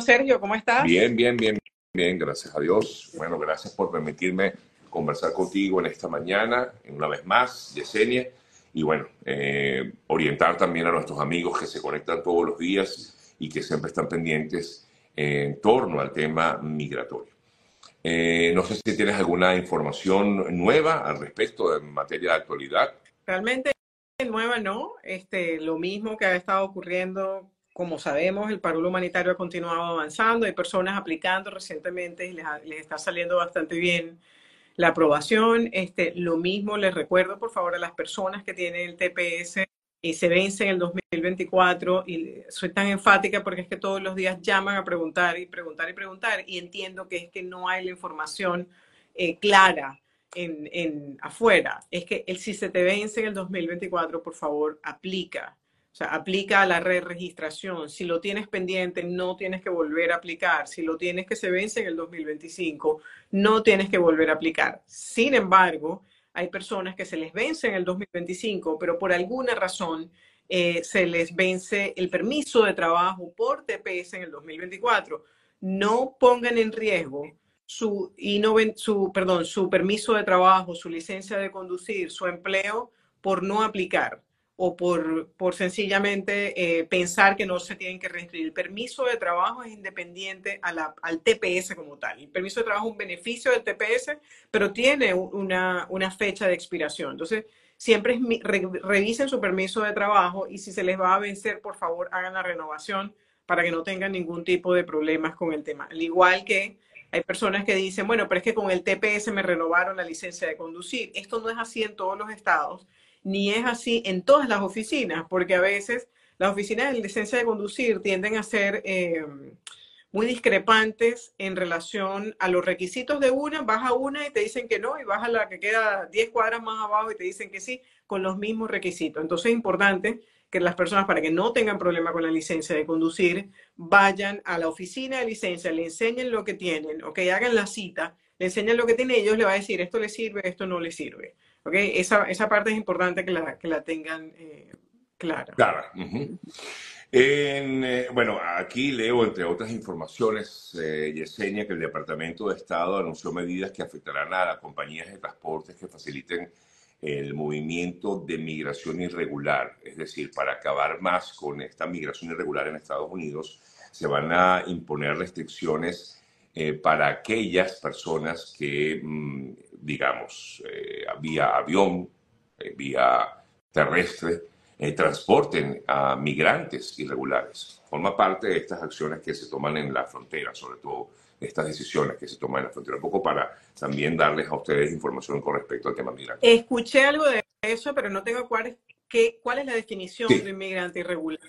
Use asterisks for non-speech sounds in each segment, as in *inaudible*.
Sergio, ¿cómo estás? Bien, bien, bien, bien, gracias a Dios. Bueno, gracias por permitirme conversar contigo en esta mañana, una vez más, Yesenia, y bueno, eh, orientar también a nuestros amigos que se conectan todos los días y que siempre están pendientes en torno al tema migratorio. Eh, no sé si tienes alguna información nueva al respecto en materia de actualidad. Realmente nueva no, este, lo mismo que ha estado ocurriendo como sabemos, el paro humanitario ha continuado avanzando, hay personas aplicando recientemente y les, está saliendo bastante bien la aprobación. Este, lo mismo les recuerdo, por favor, a las personas que tienen el TPS y se vence en el 2024 y soy tan enfática porque es que todos los días llaman a preguntar y preguntar y preguntar y entiendo que es que no hay la información eh, clara en, en, afuera. Es que el, si se te vence en el 2024, por favor, aplica o sea, aplica a la re-registración. Si lo tienes pendiente, no tienes que volver a aplicar. Si lo tienes que se vence en el 2025, no tienes que volver a aplicar. Sin embargo, hay personas que se les vence en el 2025, pero por alguna razón eh, se les vence el permiso de trabajo por TPS en el 2024. No pongan en riesgo su, su, perdón, su permiso de trabajo, su licencia de conducir, su empleo por no aplicar o por, por sencillamente eh, pensar que no se tienen que reinscribir. El permiso de trabajo es independiente a la, al TPS como tal. El permiso de trabajo es un beneficio del TPS, pero tiene una, una fecha de expiración. Entonces, siempre revisen su permiso de trabajo y si se les va a vencer, por favor, hagan la renovación para que no tengan ningún tipo de problemas con el tema. Al igual que hay personas que dicen, bueno, pero es que con el TPS me renovaron la licencia de conducir. Esto no es así en todos los estados ni es así en todas las oficinas, porque a veces las oficinas de licencia de conducir tienden a ser eh, muy discrepantes en relación a los requisitos de una, vas a una y te dicen que no, y vas a la que queda 10 cuadras más abajo y te dicen que sí, con los mismos requisitos. Entonces es importante que las personas, para que no tengan problema con la licencia de conducir, vayan a la oficina de licencia, le enseñen lo que tienen, o que hagan la cita, le enseñan lo que tienen, ellos le va a decir, esto le sirve, esto no le sirve. Esa, esa parte es importante que la, que la tengan eh, clara. Clara. Eh, bueno, aquí leo, entre otras informaciones, eh, Yesenia, que el Departamento de Estado anunció medidas que afectarán a las compañías de transportes que faciliten el movimiento de migración irregular. Es decir, para acabar más con esta migración irregular en Estados Unidos, se van a imponer restricciones eh, para aquellas personas que mm, digamos, eh, vía avión, eh, vía terrestre, eh, transporten a migrantes irregulares. Forma parte de estas acciones que se toman en la frontera, sobre todo estas decisiones que se toman en la frontera. Un poco para también darles a ustedes información con respecto al tema migrante. Escuché algo de eso, pero no tengo cuál qué, cuál es la definición de inmigrante irregular.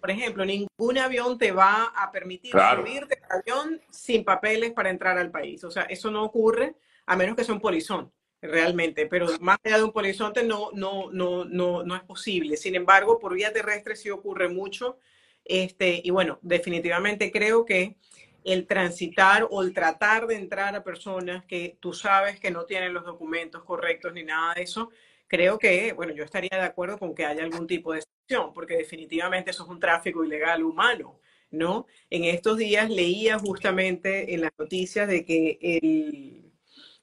por ejemplo, ningún avión te va a permitir subirte al avión sin papeles para entrar al país. O sea, eso no ocurre a menos que sea un polizón, realmente, pero más allá de un polizonte no, no, no, no, no es posible. Sin embargo, por vía terrestre sí ocurre mucho. Este, y bueno, definitivamente creo que el transitar o el tratar de entrar a personas que tú sabes que no tienen los documentos correctos ni nada de eso, creo que, bueno, yo estaría de acuerdo con que haya algún tipo de sanción, porque definitivamente eso es un tráfico ilegal humano, ¿no? En estos días leía justamente en las noticias de que el,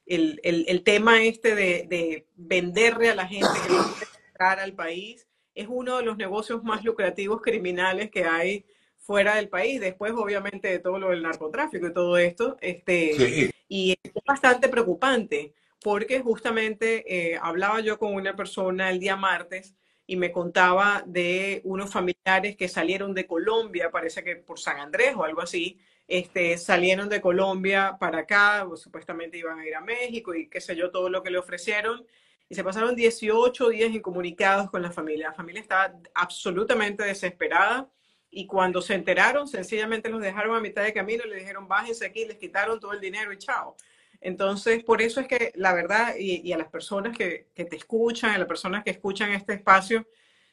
el, tema este de, venderle a la gente que quiere entrar al país es uno de los negocios más lucrativos criminales que hay fuera del país, después obviamente de todo lo del narcotráfico y todo esto, este, y es bastante preocupante, porque justamente eh, hablaba yo con una persona el día martes y me contaba de unos familiares que salieron de Colombia, parece que por San Andrés o algo así, este, salieron de Colombia para acá, supuestamente iban a ir a México y qué sé yo, todo lo que le ofrecieron. Y se pasaron 18 días incomunicados con la familia. La familia estaba absolutamente desesperada y cuando se enteraron, sencillamente los dejaron a mitad de camino le dijeron, bájense aquí, les quitaron todo el dinero y chao. Entonces, por eso es que la verdad, y, a las personas que, que, te escuchan, a las personas que escuchan este espacio,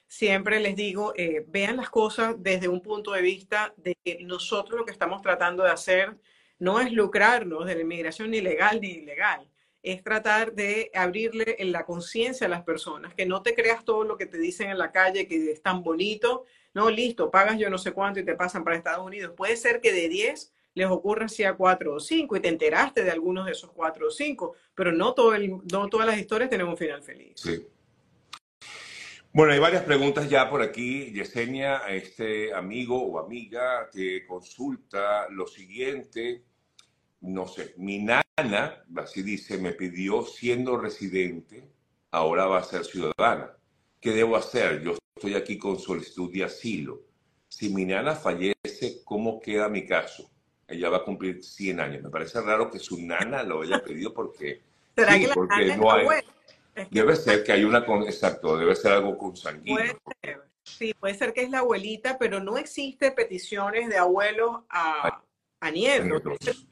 siempre les digo, eh, vean las cosas desde un punto de vista de que nosotros lo que estamos tratando de hacer no es lucrarnos de la inmigración ni legal ni ilegal, es tratar de abrirle en la conciencia a las personas, que no te creas todo lo que te dicen en la calle, que es tan bonito, no, listo, pagas yo no sé cuánto y te pasan para Estados Unidos. Puede ser que de 10 les ocurra así a 4 o 5 y te enteraste de algunos de esos 4 o 5, pero no, todo no todas las historias tienen un final feliz. Sí. Bueno, hay varias preguntas ya por aquí. Yesenia, este amigo o amiga te consulta lo siguiente. No sé, mi nana, así dice, me pidió siendo residente, ahora va a ser ciudadana. ¿Qué debo hacer? Yo estoy aquí con solicitud de asilo. Si mi nana fallece, ¿cómo queda mi caso? Ella va a cumplir 100 años. Me parece raro que su nana lo haya pedido porque... ¿Será que la porque no hay... Debe ser que hay una con, exacto, debe ser algo consanguíneo. Sí, puede ser que es la abuelita, pero no existe peticiones de abuelos a, a nietos.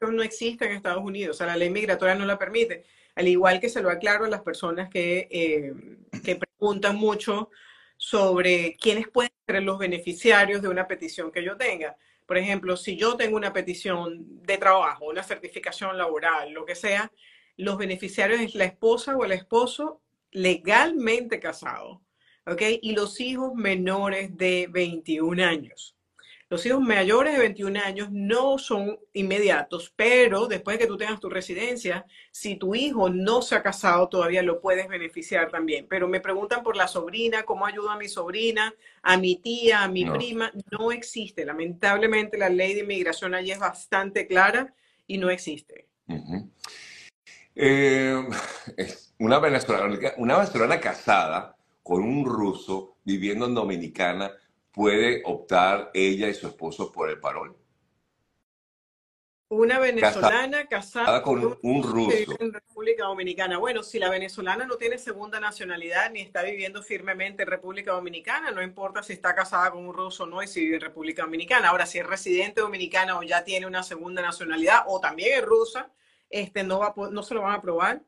No existe en Estados Unidos, o sea, la ley migratoria no la permite. Al igual que se lo aclaro a las personas que, eh, que preguntan mucho sobre quiénes pueden ser los beneficiarios de una petición que yo tenga. Por ejemplo, si yo tengo una petición de trabajo, una certificación laboral, lo que sea, los beneficiarios es la esposa o el esposo legalmente casado, ¿ok? Y los hijos menores de 21 años. Los hijos mayores de 21 años no son inmediatos, pero después de que tú tengas tu residencia, si tu hijo no se ha casado, todavía lo puedes beneficiar también. Pero me preguntan por la sobrina, cómo ayuda a mi sobrina, a mi tía, a mi prima. No existe. Lamentablemente la ley de inmigración allí es bastante clara y no existe. Eh, *laughs* una, venezolana, una venezolana casada con un ruso viviendo en Dominicana puede optar ella y su esposo por el parol. Una venezolana casada, con un, ruso en República Dominicana. Bueno, si la venezolana no tiene segunda nacionalidad ni está viviendo firmemente en República Dominicana, no importa si está casada con un ruso o no y si vive en República Dominicana. Ahora, si es residente dominicana o ya tiene una segunda nacionalidad o también es rusa, este, no, va, no se lo van a aprobar.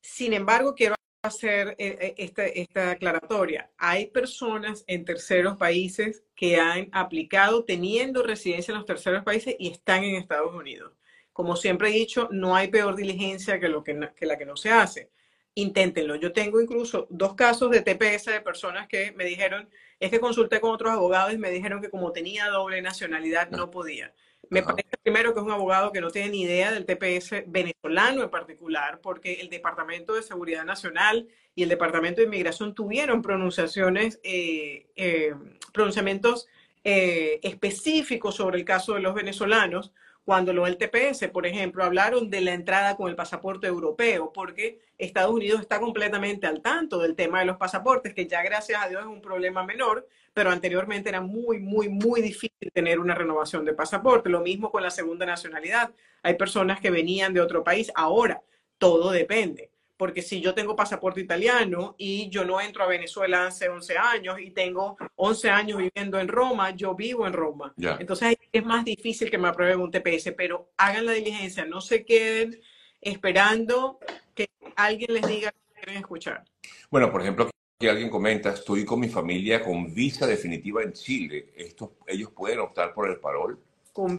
Sin embargo, quiero hacer eh, eh, esta, esta aclaratoria. Hay personas en terceros países que han aplicado teniendo residencia en los terceros países y están en Estados Unidos. Como siempre he dicho, no hay peor diligencia que, lo que, que la que no se hace. Inténtenlo. Yo tengo incluso dos casos de TPS de personas que me dijeron, es que consulté con otros abogados y me dijeron que como tenía doble nacionalidad no podía. Me parece primero que es un abogado que no tiene ni idea del TPS venezolano en particular, porque el Departamento de Seguridad Nacional y el Departamento de Inmigración tuvieron pronunciaciones, eh, eh, pronunciamientos eh, específicos sobre el caso de los venezolanos, cuando los del TPS, por ejemplo, hablaron de la entrada con el pasaporte europeo, porque Estados Unidos está completamente al tanto del tema de los pasaportes, que ya gracias a Dios es un problema menor, pero anteriormente era muy, muy, muy difícil tener una renovación de pasaporte. Lo mismo con la segunda nacionalidad. Hay personas que venían de otro país. Ahora, todo depende porque si yo tengo pasaporte italiano y yo no entro a Venezuela hace 11 años y tengo 11 años viviendo en Roma, yo vivo en Roma. Entonces es más difícil que me aprueben un TPS, pero hagan la diligencia, no se queden esperando que alguien les diga que quieren escuchar. Bueno, por ejemplo, que alguien comenta, estoy con mi familia con visa definitiva en Chile. Estos, ¿Ellos pueden optar por el parol? Con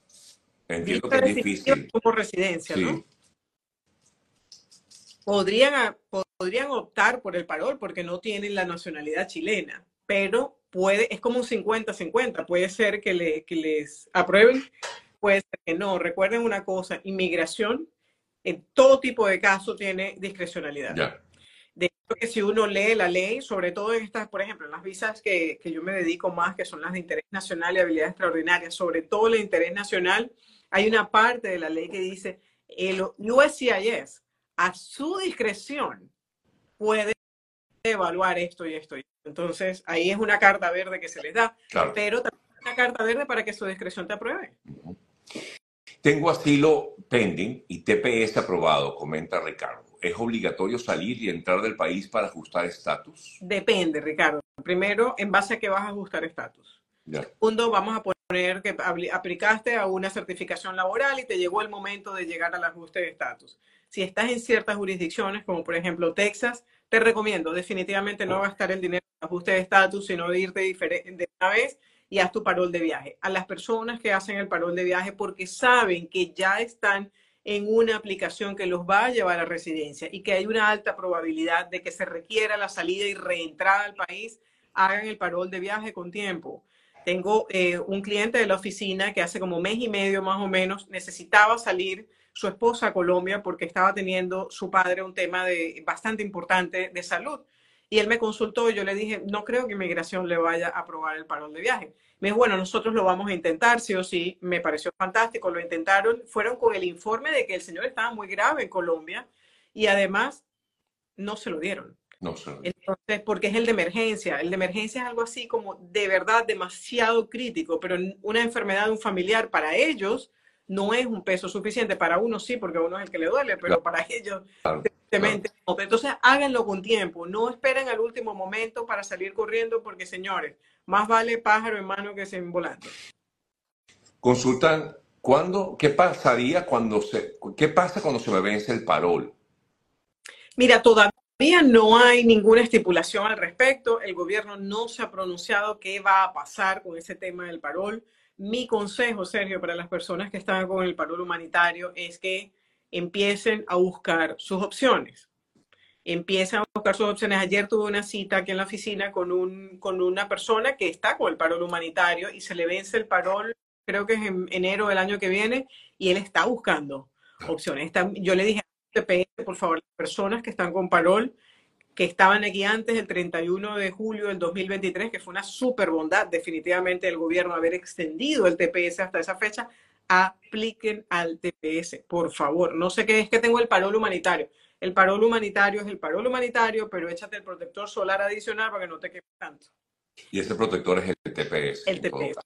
Entiendo que es difícil. Como residencia, ¿no? Podrían, podrían optar por el parol porque no tienen la nacionalidad chilena, pero puede, es como un 50-50, puede ser que, le, que les aprueben, puede ser que no. Recuerden una cosa, inmigración en todo tipo de casos tiene discrecionalidad. De hecho, que si uno lee la ley, sobre todo en estas, por ejemplo, en las visas que, que yo me dedico más, que son las de interés nacional y habilidades extraordinarias, sobre todo el interés nacional, hay una parte de la ley que dice el USCIS a su discreción puede evaluar esto y esto. Entonces, ahí es una carta verde que se les da, pero también una carta verde para que su discreción te apruebe. Tengo asilo pending y TPS aprobado, comenta Ricardo. ¿Es obligatorio salir y entrar del país para ajustar estatus? Depende, Ricardo. Primero, en base a qué vas a ajustar estatus. Segundo, vamos a poner que aplicaste a una certificación laboral y te llegó el momento de llegar al ajuste de estatus si estás en ciertas jurisdicciones, como por ejemplo Texas, te recomiendo definitivamente no gastar el dinero en ajuste de estatus, sino irte de una vez y haz tu parol de viaje. A las personas que hacen el parol de viaje porque saben que ya están en una aplicación que los va a llevar a residencia y que hay una alta probabilidad de que se requiera la salida y reentrada al país, hagan el parol de viaje con tiempo. Tengo eh, un cliente de la oficina que hace como mes y medio más o menos necesitaba salir su esposa a Colombia porque estaba teniendo su padre un tema de, bastante importante de salud. Y él me consultó y yo le dije, no creo que inmigración le vaya a aprobar el parol de viaje. Me dijo, bueno, nosotros lo vamos a intentar, sí o sí. Me pareció fantástico, lo intentaron. Fueron con el informe de que el señor estaba muy grave en Colombia y además no se lo dieron. No sé. Entonces, porque es el de emergencia. El de emergencia es algo así como de verdad demasiado crítico, pero una enfermedad de un familiar para ellos no es un peso suficiente. Para uno sí, porque a uno es el que le duele, pero para ellos, Claro, no. Entonces, háganlo con tiempo. No esperen al último momento para salir corriendo, porque señores, más vale pájaro en mano que sin volando. Consultan, ¿cuándo, ¿qué pasaría cuando se, qué pasa cuando se me vence el parol? Mira, todavía no hay ninguna estipulación al respecto. El gobierno no se ha pronunciado qué va a pasar con ese tema del parol. Mi consejo, Sergio, para las personas que están con el parol humanitario es que empiecen a buscar sus opciones. Empiecen a buscar sus opciones. Ayer tuve una cita aquí en la oficina con, un, con una persona que está con el parol humanitario y se le vence el parol, creo que es en enero del año que viene, y él está buscando opciones. Yo le dije por favor, las personas que están con parol, que estaban aquí antes del 31 de julio del 2023, que fue una super bondad definitivamente del gobierno haber extendido el TPS hasta esa fecha, apliquen al TPS, por favor. No sé qué es que tengo el parol humanitario. El parol humanitario es el parol humanitario, pero échate el protector solar adicional para que no te quemes tanto. Y ese protector es el TPS. El TPS.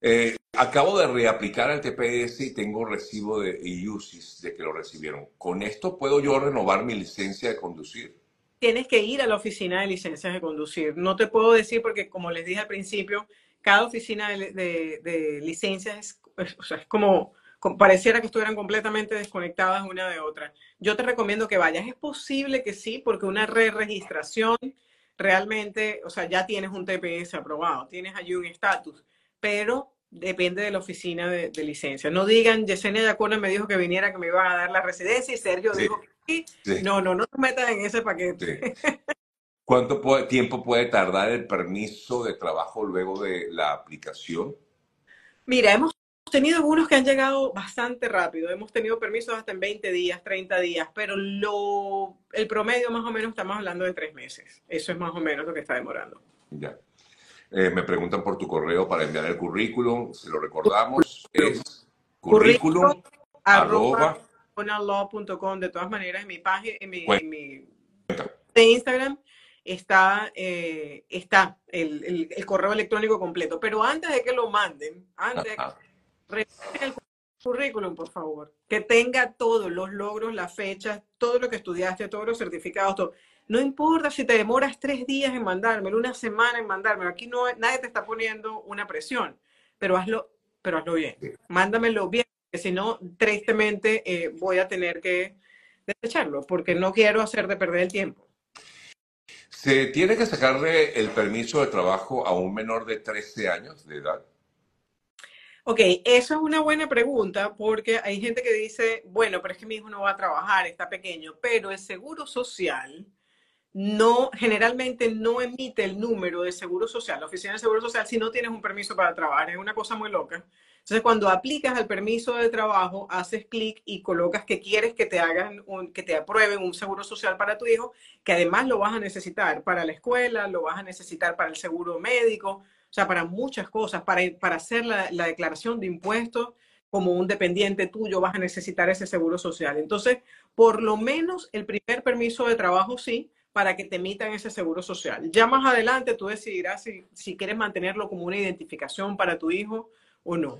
Eh, acabo de reaplicar el TPS y tengo recibo de IUCIS de que lo recibieron. ¿Con esto puedo yo renovar mi licencia de conducir? Tienes que ir a la oficina de licencias de conducir. No te puedo decir porque, como les dije al principio, cada oficina de, de- de licencias es, o sea, es como, como- pareciera que estuvieran completamente desconectadas una de otra. Yo te recomiendo que vayas. Es posible que sí, porque una re-registración realmente, o sea, ya tienes un TPS aprobado, tienes allí un estatus, pero depende de la oficina de, de licencia. No digan, Yesenia Yacona me dijo que viniera, que me iban a dar la residencia y Sergio Sí. dijo que sí. No, no, no te metas en ese paquete. Sí. *laughs* ¿Cuánto puede- tiempo puede tardar el permiso de trabajo luego de la aplicación? Mira, hemos tenido algunos que han llegado bastante rápido. Hemos tenido permisos hasta en 20 días, 30 días, pero lo, el promedio más o menos estamos hablando de tres meses. Eso es más o menos lo que está demorando. Ya. Eh, me preguntan por tu correo para enviar el currículum. Se lo recordamos. Es currículum Currículum, arroba. De todas maneras, en mi página, en mi, en mi de Instagram está, eh, está el, el- el correo electrónico completo. Pero antes de que lo manden, antes de que el currículum, por favor. Que tenga todos los logros, las fechas, todo lo que estudiaste, todos los certificados, todo. No importa si te demoras tres días en mandármelo, una semana en mandármelo. Aquí no, nadie te está poniendo una presión, pero hazlo, pero hazlo bien. Mándamelo bien, porque si no, tristemente eh, voy a tener que desecharlo, porque no quiero hacerte perder el tiempo. ¿Se tiene que sacarle el permiso de trabajo a un menor de 13 años de edad? Ok, eso es una buena pregunta porque hay gente que dice, bueno, pero es que mi hijo no va a trabajar, está pequeño, pero el seguro social no, generalmente no emite el número de seguro social, la oficina de seguro social, si no tienes un permiso para trabajar. Es una cosa muy loca. Entonces, cuando aplicas al permiso de trabajo, haces clic y colocas que quieres que te hagan, un, que te aprueben un seguro social para tu hijo, que además lo vas a necesitar para la escuela, lo vas a necesitar para el seguro médico, o sea, para muchas cosas, para, para hacer la, la declaración de impuestos como un dependiente tuyo, vas a necesitar ese seguro social. Entonces, por lo menos el primer permiso de trabajo sí, para que te emitan ese seguro social. Ya más adelante tú decidirás si, si quieres mantenerlo como una identificación para tu hijo o no.